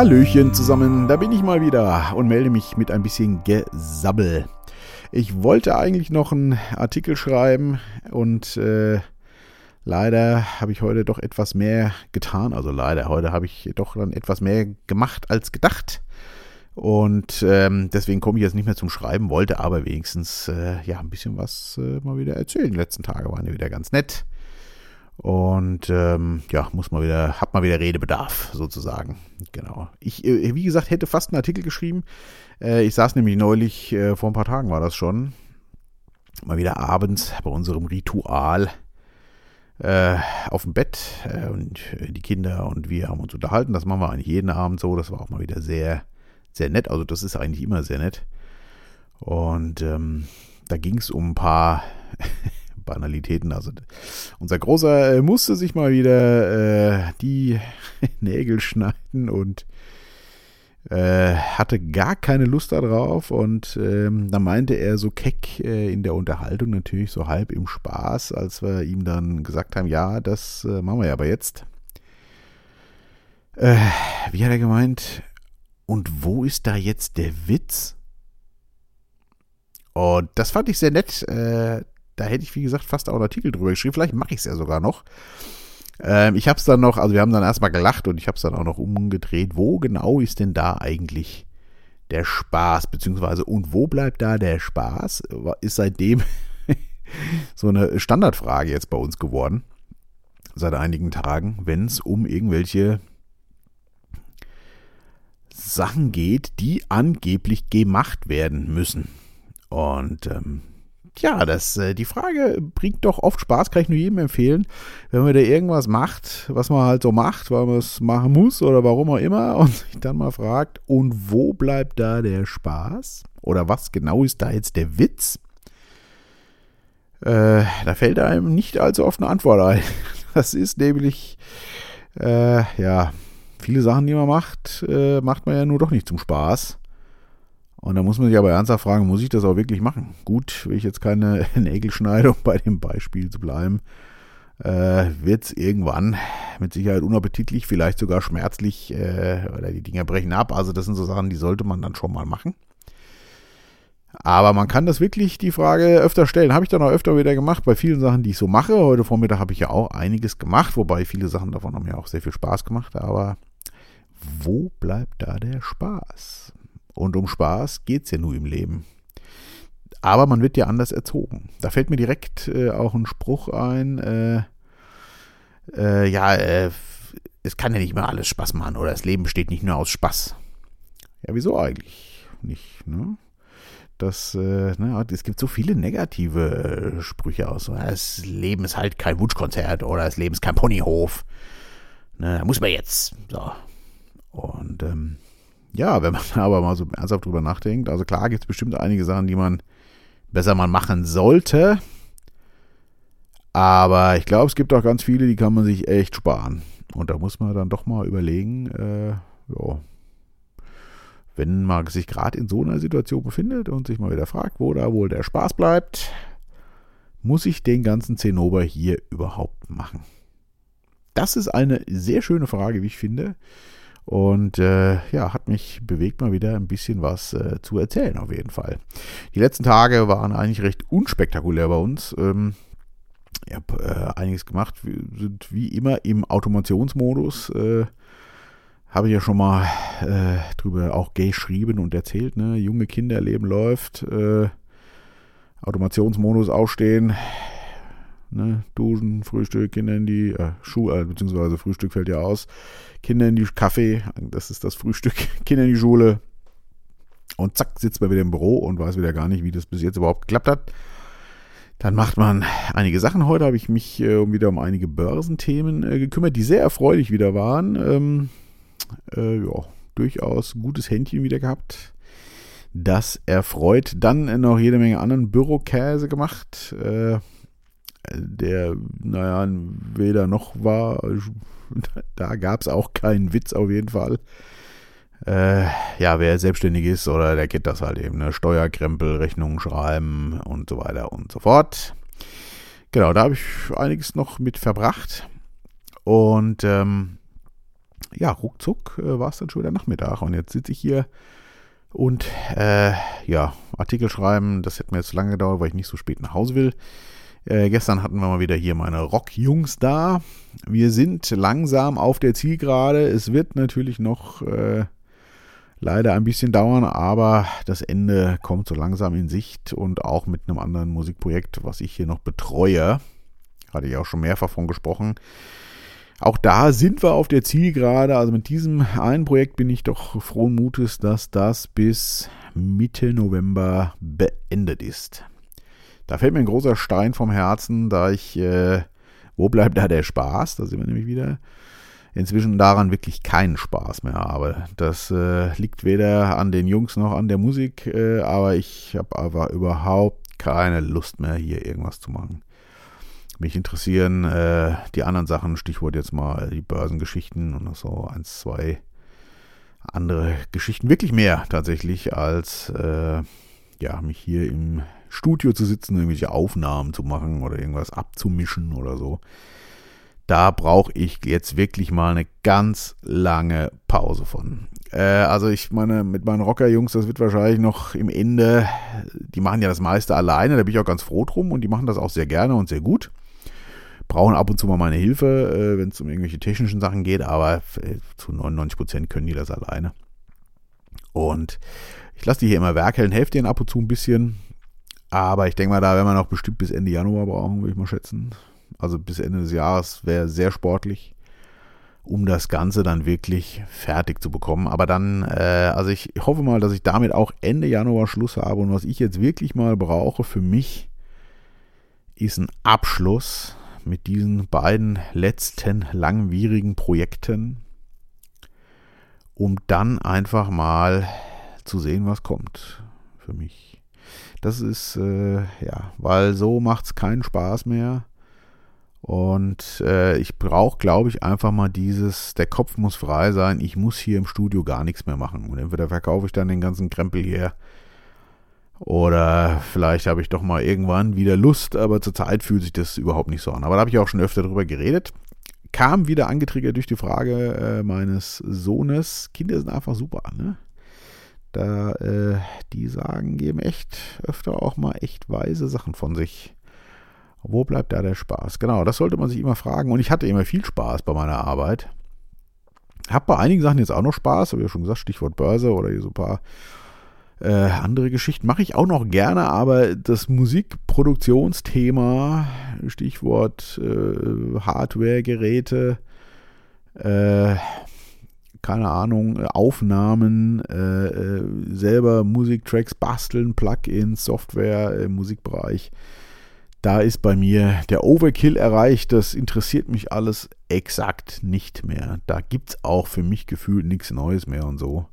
Hallöchen zusammen, da bin ich mal wieder und melde mich mit ein bisschen Gesabbel. Ich wollte eigentlich noch einen Artikel schreiben und äh, leider habe ich heute doch etwas mehr getan. Also leider, heute habe ich doch dann etwas mehr gemacht als gedacht. Und ähm, deswegen komme ich jetzt nicht mehr zum Schreiben, wollte aber wenigstens äh, ja ein bisschen was äh, mal wieder erzählen. Die letzten Tage waren ja wieder ganz nett. Und ähm, ja, muss mal wieder, hab mal wieder Redebedarf, sozusagen. Genau. Ich, äh, wie gesagt, hätte fast einen Artikel geschrieben. Äh, ich saß nämlich neulich, äh, vor ein paar Tagen war das schon, mal wieder abends bei unserem Ritual äh, auf dem Bett äh, und die Kinder und wir haben uns unterhalten. Das machen wir eigentlich jeden Abend so. Das war auch mal wieder sehr, sehr nett. Also das ist eigentlich immer sehr nett. Und ähm, da ging es um ein paar Banalitäten. Also unser Großer äh, musste sich mal wieder äh, die Nägel schneiden und äh, hatte gar keine Lust darauf und ähm, da meinte er so keck äh, in der Unterhaltung natürlich so halb im Spaß, als wir ihm dann gesagt haben, ja, das äh, machen wir ja aber jetzt. Äh, wie hat er gemeint? Und wo ist da jetzt der Witz? Und das fand ich sehr nett. Da hätte ich, wie gesagt, fast auch einen Artikel drüber geschrieben. Vielleicht mache ich es ja sogar noch. Ähm, ich habe es dann noch, also wir haben dann erstmal gelacht und ich habe es dann auch noch umgedreht. Wo genau ist denn da eigentlich der Spaß? Beziehungsweise, und wo bleibt da der Spaß? Ist seitdem so eine Standardfrage jetzt bei uns geworden. Seit einigen Tagen, wenn es um irgendwelche Sachen geht, die angeblich gemacht werden müssen. Und ähm, ja, das, äh, die Frage bringt doch oft Spaß, kann ich nur jedem empfehlen, wenn man da irgendwas macht, was man halt so macht, weil man es machen muss oder warum auch immer und sich dann mal fragt, und wo bleibt da der Spaß? Oder was genau ist da jetzt der Witz? Äh, da fällt einem nicht allzu oft eine Antwort ein. Das ist nämlich, äh, ja, viele Sachen, die man macht, äh, macht man ja nur doch nicht zum Spaß. Und da muss man sich aber ernsthaft fragen, muss ich das auch wirklich machen? Gut, will ich jetzt keine Nägel schneide, um bei dem Beispiel zu bleiben, äh, wird es irgendwann mit Sicherheit unappetitlich, vielleicht sogar schmerzlich äh, oder die Dinger brechen ab. Also das sind so Sachen, die sollte man dann schon mal machen. Aber man kann das wirklich die Frage öfter stellen. Habe ich dann auch öfter wieder gemacht bei vielen Sachen, die ich so mache. Heute Vormittag habe ich ja auch einiges gemacht, wobei viele Sachen davon haben mir auch sehr viel Spaß gemacht. Aber wo bleibt da der Spaß? Und um Spaß geht es ja nur im Leben. Aber man wird ja anders erzogen. Da fällt mir direkt äh, auch ein Spruch ein. Äh, äh, ja, äh, es kann ja nicht mehr alles Spaß machen oder das Leben besteht nicht nur aus Spaß. Ja, wieso eigentlich nicht? Ne? Das, ne, es gibt so viele negative äh, Sprüche aus. Das Leben ist halt kein Wunschkonzert oder das Leben ist kein Ponyhof. Ne, da muss man jetzt. So. Und ähm, ja, wenn man aber mal so ernsthaft drüber nachdenkt, also klar gibt es bestimmt einige Sachen, die man besser mal machen sollte. Aber ich glaube, es gibt auch ganz viele, die kann man sich echt sparen. Und da muss man dann doch mal überlegen, äh, ja, wenn man sich gerade in so einer Situation befindet und sich mal wieder fragt, wo da wohl der Spaß bleibt, muss ich den ganzen Zinnober hier überhaupt machen? Das ist eine sehr schöne Frage, wie ich finde. Und äh, ja, hat mich bewegt, mal wieder ein bisschen was äh, zu erzählen, auf jeden Fall. Die letzten Tage waren eigentlich recht unspektakulär bei uns. Ähm, ich habe äh, einiges gemacht. Wir sind wie immer im Automationsmodus. Äh, habe ich ja schon mal äh, drüber auch geschrieben und erzählt. Ne? Junge Kinder, Leben läuft. Äh, Automationsmodus ausstehen. Ne? Duschen, Frühstück, Kinder in die äh, Schule, beziehungsweise Frühstück fällt ja aus. Kinder in die Kaffee, das ist das Frühstück, Kinder in die Schule. Und zack, sitzt man wieder im Büro und weiß wieder gar nicht, wie das bis jetzt überhaupt geklappt hat. Dann macht man einige Sachen. Heute habe ich mich äh, wieder um einige Börsenthemen äh, gekümmert, die sehr erfreulich wieder waren. Ähm, äh, ja, durchaus gutes Händchen wieder gehabt. Das erfreut. Dann noch jede Menge anderen Bürokäse gemacht. Äh, der, naja, weder noch war. Da gab es auch keinen Witz auf jeden Fall. Äh, ja, wer selbstständig ist oder der kennt das halt eben, ne? Steuerkrempel, Rechnungen schreiben und so weiter und so fort. Genau, da habe ich einiges noch mit verbracht. Und ähm, ja, ruckzuck äh, war es dann schon wieder Nachmittag und jetzt sitze ich hier und äh, ja, Artikel schreiben, das hätte mir jetzt lange gedauert, weil ich nicht so spät nach Hause will. Äh, gestern hatten wir mal wieder hier meine Rockjungs da. Wir sind langsam auf der Zielgerade. Es wird natürlich noch äh, leider ein bisschen dauern, aber das Ende kommt so langsam in Sicht und auch mit einem anderen Musikprojekt, was ich hier noch betreue. Hatte ich auch schon mehrfach von gesprochen. Auch da sind wir auf der Zielgerade. Also mit diesem einen Projekt bin ich doch frohen Mutes, dass das bis Mitte November beendet ist. Da fällt mir ein großer Stein vom Herzen, da ich, äh, wo bleibt da der Spaß? Da sind wir nämlich wieder inzwischen daran wirklich keinen Spaß mehr habe. Das äh, liegt weder an den Jungs noch an der Musik, äh, aber ich habe aber überhaupt keine Lust mehr, hier irgendwas zu machen. Mich interessieren äh, die anderen Sachen, Stichwort jetzt mal die Börsengeschichten und so eins, zwei andere Geschichten, wirklich mehr tatsächlich, als äh, ja, mich hier im Studio zu sitzen, irgendwelche Aufnahmen zu machen oder irgendwas abzumischen oder so. Da brauche ich jetzt wirklich mal eine ganz lange Pause von. Äh, also ich meine, mit meinen Rocker-Jungs, das wird wahrscheinlich noch im Ende, die machen ja das meiste alleine, da bin ich auch ganz froh drum und die machen das auch sehr gerne und sehr gut. Brauchen ab und zu mal meine Hilfe, äh, wenn es um irgendwelche technischen Sachen geht, aber äh, zu 99 Prozent können die das alleine. Und ich lasse die hier immer werkeln, helfe denen ab und zu ein bisschen, aber ich denke mal, da werden wir noch bestimmt bis Ende Januar brauchen, würde ich mal schätzen. Also bis Ende des Jahres wäre sehr sportlich, um das Ganze dann wirklich fertig zu bekommen. Aber dann, äh, also ich hoffe mal, dass ich damit auch Ende Januar Schluss habe. Und was ich jetzt wirklich mal brauche für mich, ist ein Abschluss mit diesen beiden letzten langwierigen Projekten, um dann einfach mal zu sehen, was kommt für mich. Das ist, äh, ja, weil so macht es keinen Spaß mehr. Und äh, ich brauche, glaube ich, einfach mal dieses, der Kopf muss frei sein, ich muss hier im Studio gar nichts mehr machen. Und entweder verkaufe ich dann den ganzen Krempel hier oder vielleicht habe ich doch mal irgendwann wieder Lust, aber zurzeit fühlt sich das überhaupt nicht so an. Aber da habe ich auch schon öfter drüber geredet. Kam wieder angetriggert durch die Frage äh, meines Sohnes. Kinder sind einfach super, ne? Da, äh, die sagen, geben echt öfter auch mal echt weise Sachen von sich. Wo bleibt da der Spaß? Genau, das sollte man sich immer fragen. Und ich hatte immer viel Spaß bei meiner Arbeit. Hab bei einigen Sachen jetzt auch noch Spaß, habe ich ja schon gesagt, Stichwort Börse oder so ein paar äh, andere Geschichten. Mache ich auch noch gerne, aber das Musikproduktionsthema, Stichwort äh, Hardware, Geräte, äh, keine Ahnung, äh, Aufnahmen, äh, äh, selber Musiktracks basteln, Plugins, Software im Musikbereich. Da ist bei mir der Overkill erreicht. Das interessiert mich alles exakt nicht mehr. Da gibt es auch für mich gefühlt nichts Neues mehr und so.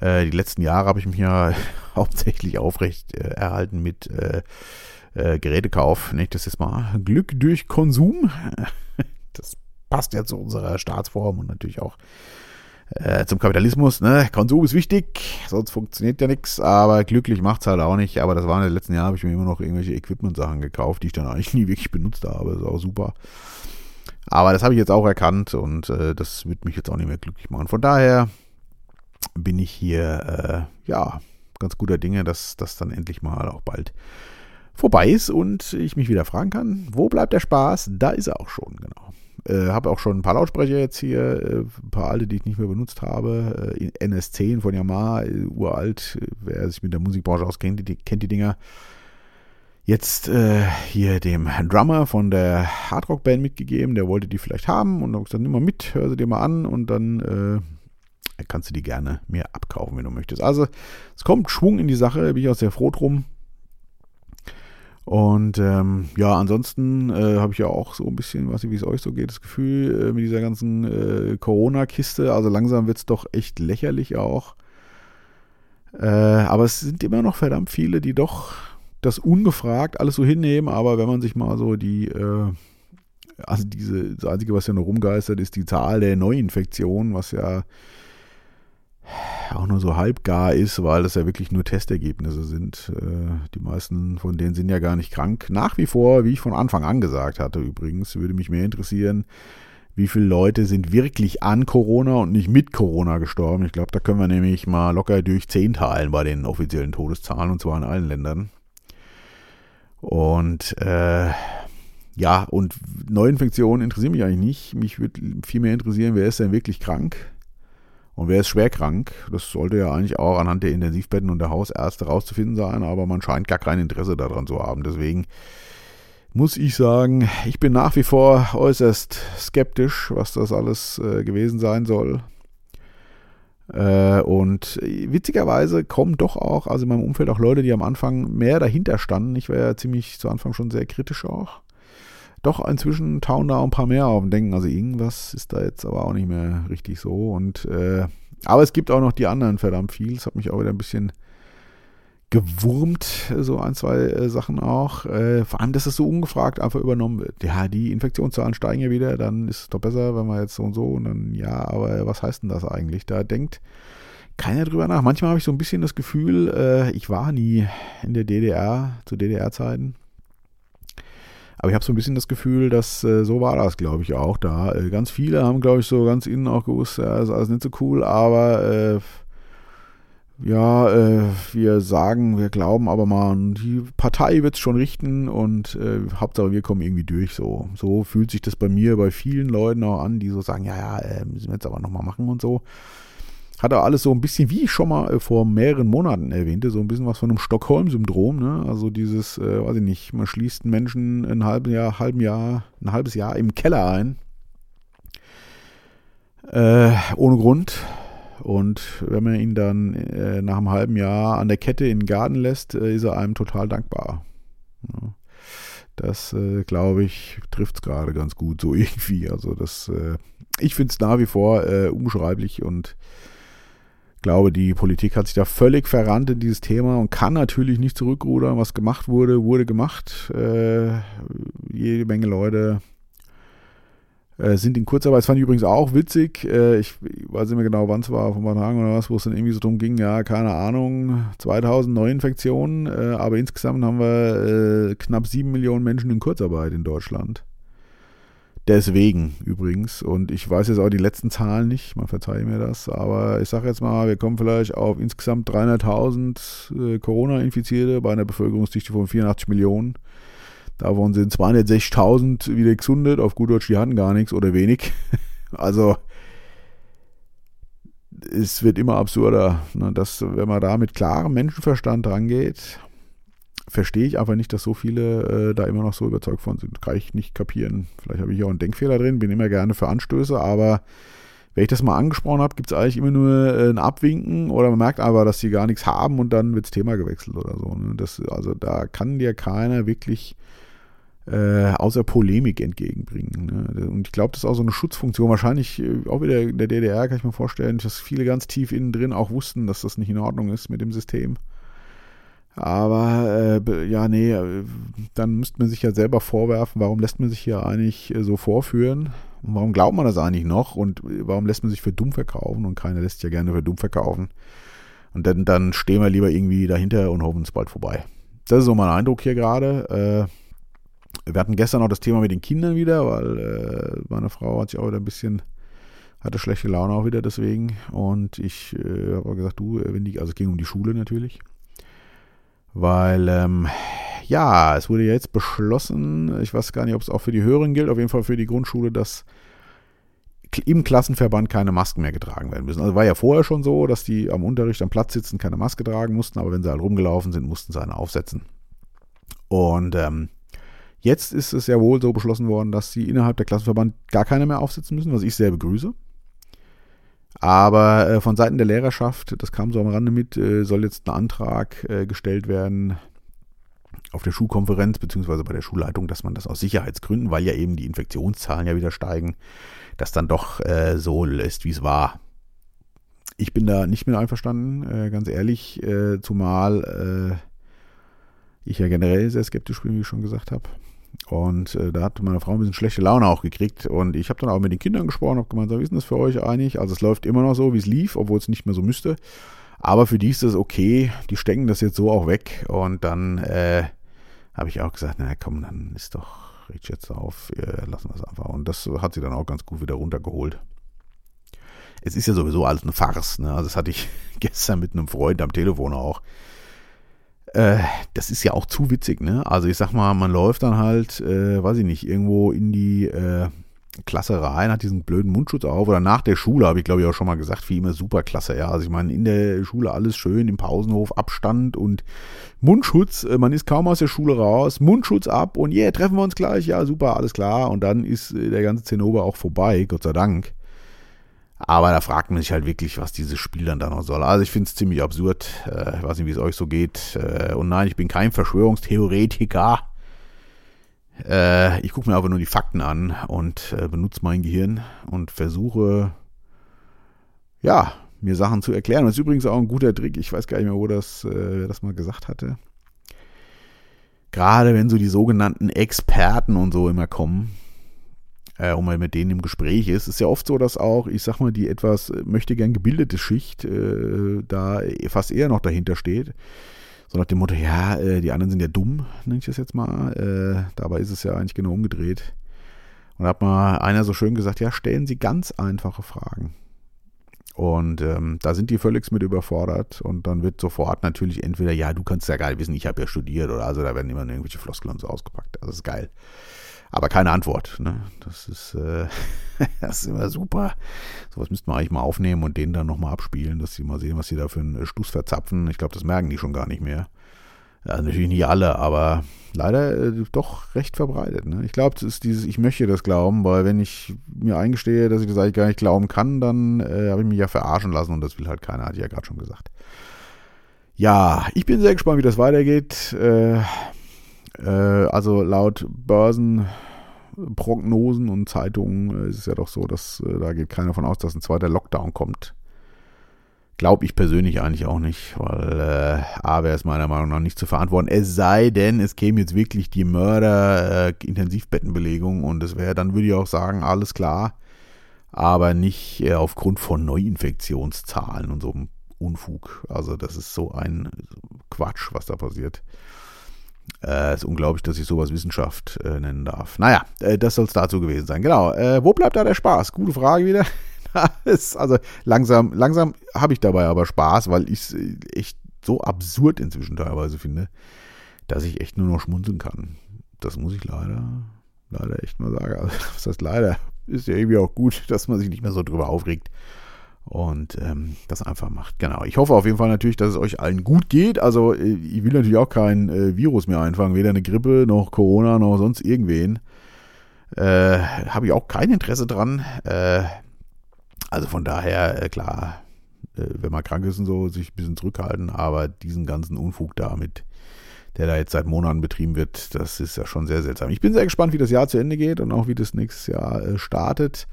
Äh, die letzten Jahre habe ich mich ja hauptsächlich aufrecht äh, erhalten mit äh, Gerätekauf. Nicht das ist mal Glück durch Konsum. das passt ja zu unserer Staatsform und natürlich auch äh, zum Kapitalismus. Ne? Konsum ist wichtig, sonst funktioniert ja nichts, aber glücklich macht es halt auch nicht. Aber das waren in den letzten Jahren, habe ich mir immer noch irgendwelche Equipment-Sachen gekauft, die ich dann eigentlich nie wirklich benutzt habe. Das ist auch super. Aber das habe ich jetzt auch erkannt und äh, das wird mich jetzt auch nicht mehr glücklich machen. Von daher bin ich hier, äh, ja, ganz guter Dinge, dass das dann endlich mal auch bald vorbei ist und ich mich wieder fragen kann, wo bleibt der Spaß? Da ist er auch schon, genau. Äh, habe auch schon ein paar Lautsprecher jetzt hier, äh, ein paar alte, die ich nicht mehr benutzt habe. Äh, NS10 von Yamaha, uralt. Wer sich mit der Musikbranche auskennt, die, kennt die Dinger. Jetzt äh, hier dem Drummer von der Hardrock-Band mitgegeben, der wollte die vielleicht haben und habe gesagt, nimm mal mit, hör sie dir mal an und dann äh, kannst du die gerne mir abkaufen, wenn du möchtest. Also es kommt Schwung in die Sache, bin ich auch sehr froh drum. Und ähm, ja, ansonsten äh, habe ich ja auch so ein bisschen, weiß nicht, wie es euch so geht, das Gefühl äh, mit dieser ganzen äh, Corona-Kiste. Also langsam wird es doch echt lächerlich auch. Äh, aber es sind immer noch verdammt viele, die doch das ungefragt alles so hinnehmen. Aber wenn man sich mal so die, äh, also diese, das Einzige, was ja noch rumgeistert, ist die Zahl der Neuinfektionen, was ja auch nur so halbgar ist, weil das ja wirklich nur Testergebnisse sind. Äh, die meisten von denen sind ja gar nicht krank. Nach wie vor, wie ich von Anfang an gesagt hatte, übrigens, würde mich mehr interessieren, wie viele Leute sind wirklich an Corona und nicht mit Corona gestorben. Ich glaube, da können wir nämlich mal locker durch 10 teilen bei den offiziellen Todeszahlen und zwar in allen Ländern. Und äh, ja, und Neuinfektionen interessieren mich eigentlich nicht. Mich würde viel mehr interessieren, wer ist denn wirklich krank und wer ist schwer krank. Das sollte ja eigentlich auch anhand der Intensivbetten und der Hausärzte rauszufinden sein, aber man scheint gar kein Interesse daran zu haben. Deswegen muss ich sagen, ich bin nach wie vor äußerst skeptisch, was das alles äh, gewesen sein soll. Äh, und witzigerweise kommen doch auch, also in meinem Umfeld auch Leute, die am Anfang mehr dahinter standen. Ich war ja ziemlich zu Anfang schon sehr kritisch auch. Doch inzwischen tauen da ein paar mehr auf und denken, also irgendwas ist da jetzt aber auch nicht mehr richtig so. Und äh, aber es gibt auch noch die anderen verdammt viel. Das hat mich auch wieder ein bisschen gewurmt, so ein, zwei äh, Sachen auch. Äh, vor allem, dass es so ungefragt einfach übernommen wird. Ja, die Infektionszahlen steigen ja wieder, dann ist es doch besser, wenn wir jetzt so und so und dann, ja, aber was heißt denn das eigentlich? Da denkt keiner drüber nach. Manchmal habe ich so ein bisschen das Gefühl, äh, ich war nie in der DDR, zu DDR-Zeiten. Aber ich habe so ein bisschen das Gefühl, dass äh, so war das, glaube ich, auch da. Äh, ganz viele haben, glaube ich, so ganz innen auch gewusst, ja, ist alles nicht so cool, aber äh, ja, äh, wir sagen, wir glauben aber mal, die Partei wird es schon richten und äh, Hauptsache wir kommen irgendwie durch. So, so fühlt sich das bei mir, bei vielen Leuten auch an, die so sagen, ja, ja, müssen wir jetzt aber nochmal machen und so. Hat er alles so ein bisschen, wie ich schon mal äh, vor mehreren Monaten erwähnte, so ein bisschen was von einem Stockholm-Syndrom, ne? Also dieses, äh, weiß ich nicht, man schließt einen Menschen ein halbes Jahr, halben Jahr, ein halbes Jahr im Keller ein. Äh, ohne Grund und wenn man ihn dann äh, nach einem halben Jahr an der Kette in den Garten lässt, äh, ist er einem total dankbar. Ja. Das, äh, glaube ich, trifft es gerade ganz gut so irgendwie. Also das, äh, ich finde es nach wie vor äh, unbeschreiblich und glaube, die Politik hat sich da völlig verrannt in dieses Thema und kann natürlich nicht zurückrudern. Was gemacht wurde, wurde gemacht. Äh, jede Menge Leute äh, sind in Kurzarbeit. Das fand ich übrigens auch witzig. Äh, ich, weiß nicht mehr genau, wann es war, vor ein paar Tagen oder was, wo es dann irgendwie so drum ging, ja, keine Ahnung, 2000 Neuinfektionen, äh, aber insgesamt haben wir knapp 7 Millionen Menschen in Kurzarbeit in Deutschland. Deswegen übrigens, und ich weiß jetzt auch die letzten Zahlen nicht, man verzeihe mir das, aber ich sage jetzt mal, wir kommen vielleicht auf insgesamt 300.000 äh, Corona-Infizierte bei einer Bevölkerungsdichte von 84 Millionen. Davon sind 260.000 wieder gesundet. Auf gut Deutsch, die hatten gar nichts oder wenig. Also es wird immer absurder, ne, dass wenn man da mit klarem Menschenverstand rangeht, verstehe ich einfach nicht, dass so viele äh, da immer noch so überzeugt von sind. Kann ich nicht kapieren. Vielleicht habe ich auch einen Denkfehler drin, bin immer gerne für Anstöße, aber wenn ich das mal angesprochen habe, gibt es eigentlich immer nur äh, ein Abwinken oder man merkt aber, dass sie gar nichts haben und dann wird das Thema gewechselt oder so. Ne? Das, also da kann dir keiner wirklich äh, außer Polemik entgegenbringen. Ne? Und ich glaube, das ist auch so eine Schutzfunktion. Wahrscheinlich äh, auch wieder in der DDR kann ich mir vorstellen, dass viele ganz tief innen drin auch wussten, dass das nicht in Ordnung ist mit dem System. Aber äh, ja, nee, äh, dann müsste man sich ja selber vorwerfen, warum lässt man sich hier eigentlich äh, so vorführen? Und warum glaubt man das eigentlich noch? Und warum lässt man sich für dumm verkaufen? Und keiner lässt sich ja gerne für dumm verkaufen. Und dann, dann stehen wir lieber irgendwie dahinter und hoffen es bald vorbei. Das ist so mein Eindruck hier gerade. Äh, wir hatten gestern auch das Thema mit den Kindern wieder, weil äh, meine Frau hat sich auch wieder ein bisschen, hatte schlechte Laune auch wieder deswegen. Und ich äh, habe gesagt, du, wenn die, also es ging um die Schule natürlich. Weil, ähm, ja, es wurde ja jetzt beschlossen, ich weiß gar nicht, ob es auch für die Höheren gilt, auf jeden Fall für die Grundschule, dass im Klassenverband keine Masken mehr getragen werden müssen. Also war ja vorher schon so, dass die am Unterricht am Platz sitzen, keine Maske tragen mussten, aber wenn sie halt rumgelaufen sind, mussten sie eine aufsetzen. Und ähm, Jetzt ist es ja wohl so beschlossen worden, dass sie innerhalb der Klassenverband gar keine mehr aufsetzen müssen, was ich sehr begrüße. Aber äh, von Seiten der Lehrerschaft, das kam so am Rande mit, äh, soll jetzt ein Antrag äh, gestellt werden auf der Schulkonferenz beziehungsweise bei der Schulleitung, dass man das aus Sicherheitsgründen, weil ja eben die Infektionszahlen ja wieder steigen, das dann doch äh, so lässt, wie es war. Ich bin da nicht mit einverstanden, äh, ganz ehrlich, äh, zumal ich ja generell sehr skeptisch bin, wie ich schon gesagt habe. Und äh, da hat meine Frau ein bisschen schlechte Laune auch gekriegt. Und ich habe dann auch mit den Kindern gesprochen, habe gemeint, wie ist denn das für euch eigentlich? Also es läuft immer noch so, wie es lief, obwohl es nicht mehr so müsste. Aber für die ist das okay. Die stecken das jetzt so auch weg. Und dann äh, habe ich auch gesagt, na komm, dann ist doch regt jetzt auf, wir lassen das einfach. Und das hat sie dann auch ganz gut wieder runtergeholt. Es ist ja sowieso alles eine Farce, ne? Also das hatte ich gestern mit einem Freund am Telefon auch. Äh, das ist ja auch zu witzig, ne? Also ich sag mal, man läuft dann halt, äh, weiß ich nicht, irgendwo in die äh, Klasse rein, hat diesen blöden Mundschutz auf oder nach der Schule, habe ich glaube ich auch schon mal gesagt, wie immer super klasse, ja. Also ich meine, in der Schule alles schön, im Pausenhof Abstand und Mundschutz, äh, man ist kaum aus der Schule raus, Mundschutz ab und yeah, treffen wir uns gleich, ja, super, alles klar. Und dann ist äh, der ganze Zinnober auch vorbei, Gott sei Dank. Aber da fragt man sich halt wirklich, was dieses Spiel dann da noch soll. Also ich finde es ziemlich absurd. Äh, ich weiß nicht, wie es euch so geht. Äh, und nein, ich bin kein Verschwörungstheoretiker. Äh, ich gucke mir aber nur die Fakten an und äh, benutze mein Gehirn und versuche, ja, mir Sachen zu erklären. das ist übrigens auch ein guter Trick. Ich weiß gar nicht mehr, wo das, äh, wer das mal gesagt hatte. Gerade wenn so die sogenannten Experten und so immer kommen, äh, und man mit denen im Gespräch ist. Es ist ja oft so, dass auch, ich sag mal, die etwas äh, möchte gern gebildete Schicht äh, da fast eher noch dahinter steht. So nach dem Motto, ja, äh, die anderen sind ja dumm, nenne ich das jetzt mal. Äh, dabei ist es ja eigentlich genau umgedreht. Und da hat mal einer so schön gesagt, ja, stellen Sie ganz einfache Fragen. Und ähm, da sind die völlig mit überfordert und dann wird sofort natürlich entweder, ja, du kannst ja nicht wissen, ich habe ja studiert oder also da werden immer irgendwelche Floskeln so ausgepackt. Also das ist geil aber keine Antwort. Ne? Das, ist, äh, das ist immer super. Sowas müssten wir eigentlich mal aufnehmen und denen dann nochmal abspielen, dass sie mal sehen, was sie da für einen Stuss verzapfen. Ich glaube, das merken die schon gar nicht mehr. Ja, natürlich nicht alle, aber leider äh, doch recht verbreitet. Ne? Ich glaube, es ist dieses, ich möchte das glauben, weil wenn ich mir eingestehe, dass ich das eigentlich gar nicht glauben kann, dann äh, habe ich mich ja verarschen lassen und das will halt keiner, hatte ich ja gerade schon gesagt. Ja, ich bin sehr gespannt, wie das weitergeht. Äh, äh, also laut Börsenprognosen und Zeitungen äh, ist es ja doch so, dass äh, da geht keiner davon aus, dass ein zweiter Lockdown kommt. Glaube ich persönlich eigentlich auch nicht, weil äh, A wäre es meiner Meinung nach nicht zu verantworten. Es sei denn, es käme jetzt wirklich die Mörder-Intensivbettenbelegung und es wäre, dann würde ich auch sagen, alles klar, aber nicht äh, aufgrund von Neuinfektionszahlen und so einem Unfug. Also das ist so ein Quatsch, was da passiert. Äh, ist unglaublich, dass ich sowas Wissenschaft äh, nennen darf. Naja, äh, das soll es dazu gewesen sein. Genau. Äh, wo bleibt da der Spaß? Gute Frage wieder. also langsam, langsam habe ich dabei aber Spaß, weil ich es äh, echt so absurd inzwischen teilweise finde, dass ich echt nur noch schmunzeln kann. Das muss ich leider, leider echt mal sagen. Also, was heißt leider? Ist ja irgendwie auch gut, dass man sich nicht mehr so drüber aufregt und ähm, das einfach macht. Genau. Ich hoffe auf jeden Fall natürlich, dass es euch allen gut geht. Also äh, ich will natürlich auch kein äh, Virus mehr einfangen, weder eine Grippe noch Corona noch sonst irgendwen. Äh, Habe ich auch kein Interesse dran. Äh, also von daher, äh, klar, äh, wenn man krank ist und so, sich ein bisschen zurückhalten, aber diesen ganzen Unfug damit, der da jetzt seit Monaten betrieben wird, das ist ja schon sehr seltsam. Ich bin sehr gespannt, wie das Jahr zu Ende geht und auch wie das nächstes Jahr startet.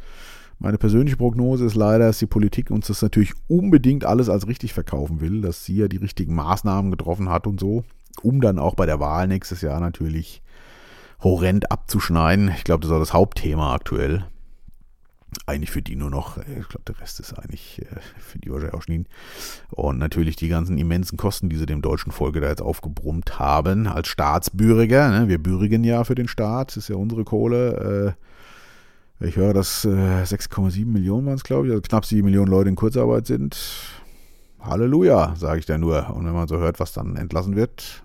Meine persönliche Prognose ist leider, dass die Politik uns das natürlich unbedingt alles als richtig verkaufen will, dass sie ja die richtigen Maßnahmen getroffen hat und so, um dann auch bei der Wahl nächstes Jahr natürlich horrend abzuschneiden. Ich glaube, das auch das Hauptthema aktuell. Eigentlich für die nur noch, äh, ich glaube, der Rest ist eigentlich äh, für die wahrscheinlich auch schneiden. Und natürlich die ganzen immensen Kosten, die sie dem deutschen Volke da jetzt aufgebrummt haben, als Staatsbürger. Ne? Wir bürgen ja für den Staat, das ist ja unsere Kohle. Äh, ich höre, dass äh, 6,7 Millionen waren es, glaube ich, also knapp 7 Millionen Leute in Kurzarbeit sind. Halleluja, sage ich da nur. Und wenn man so hört, was dann entlassen wird,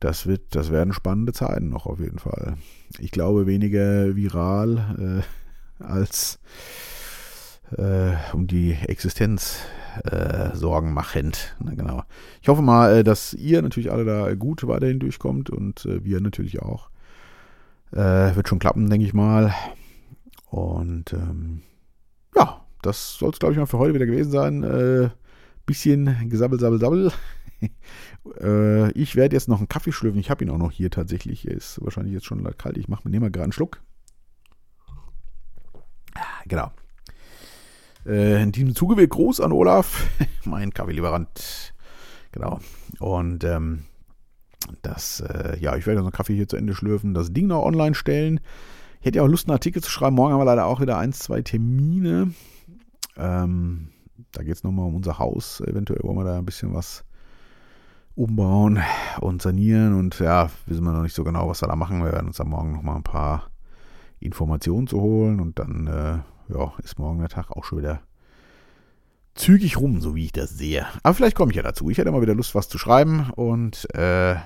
das wird, das werden spannende Zeiten noch auf jeden Fall. Ich glaube weniger viral äh, als äh, um die Existenz äh, Sorgen machend. Na, genau. Ich hoffe mal, äh, dass ihr natürlich alle da gut weiterhin durchkommt und äh, wir natürlich auch. Äh, wird schon klappen, denke ich mal. Und ähm, ja, das soll es, glaube ich, mal für heute wieder gewesen sein. Äh, bisschen gesabbel, sabbel, sabbel. äh, ich werde jetzt noch einen Kaffee schlürfen. Ich habe ihn auch noch hier tatsächlich. Er ist wahrscheinlich jetzt schon kalt. Ich mache mir nehme mal gerade einen Schluck. Genau. Äh, in diesem Zuge will Gruß an Olaf, mein Kaffeelieferant. Genau. Und ähm, das, äh, ja, ich werde einen Kaffee hier zu Ende schlürfen, das Ding noch online stellen. Ich hätte ja auch Lust, einen Artikel zu schreiben. Morgen haben wir leider auch wieder ein, zwei Termine. Ähm, da geht es nochmal um unser Haus. Eventuell wollen wir da ein bisschen was umbauen und sanieren und ja, wissen wir noch nicht so genau, was wir da machen. Wir werden uns am Morgen nochmal ein paar Informationen zu holen und dann äh, ja, ist morgen der Tag auch schon wieder zügig rum, so wie ich das sehe. Aber vielleicht komme ich ja dazu. Ich hätte mal wieder Lust, was zu schreiben und äh,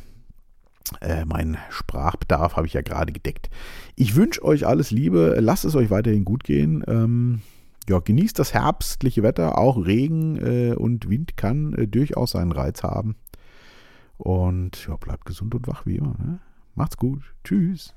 äh, meinen Sprachbedarf habe ich ja gerade gedeckt. Ich wünsche euch alles Liebe. Lasst es euch weiterhin gut gehen. Ähm, ja, genießt das herbstliche Wetter. Auch Regen äh, und Wind kann äh, durchaus seinen Reiz haben. Und ja, bleibt gesund und wach wie immer. Ne? Macht's gut. Tschüss.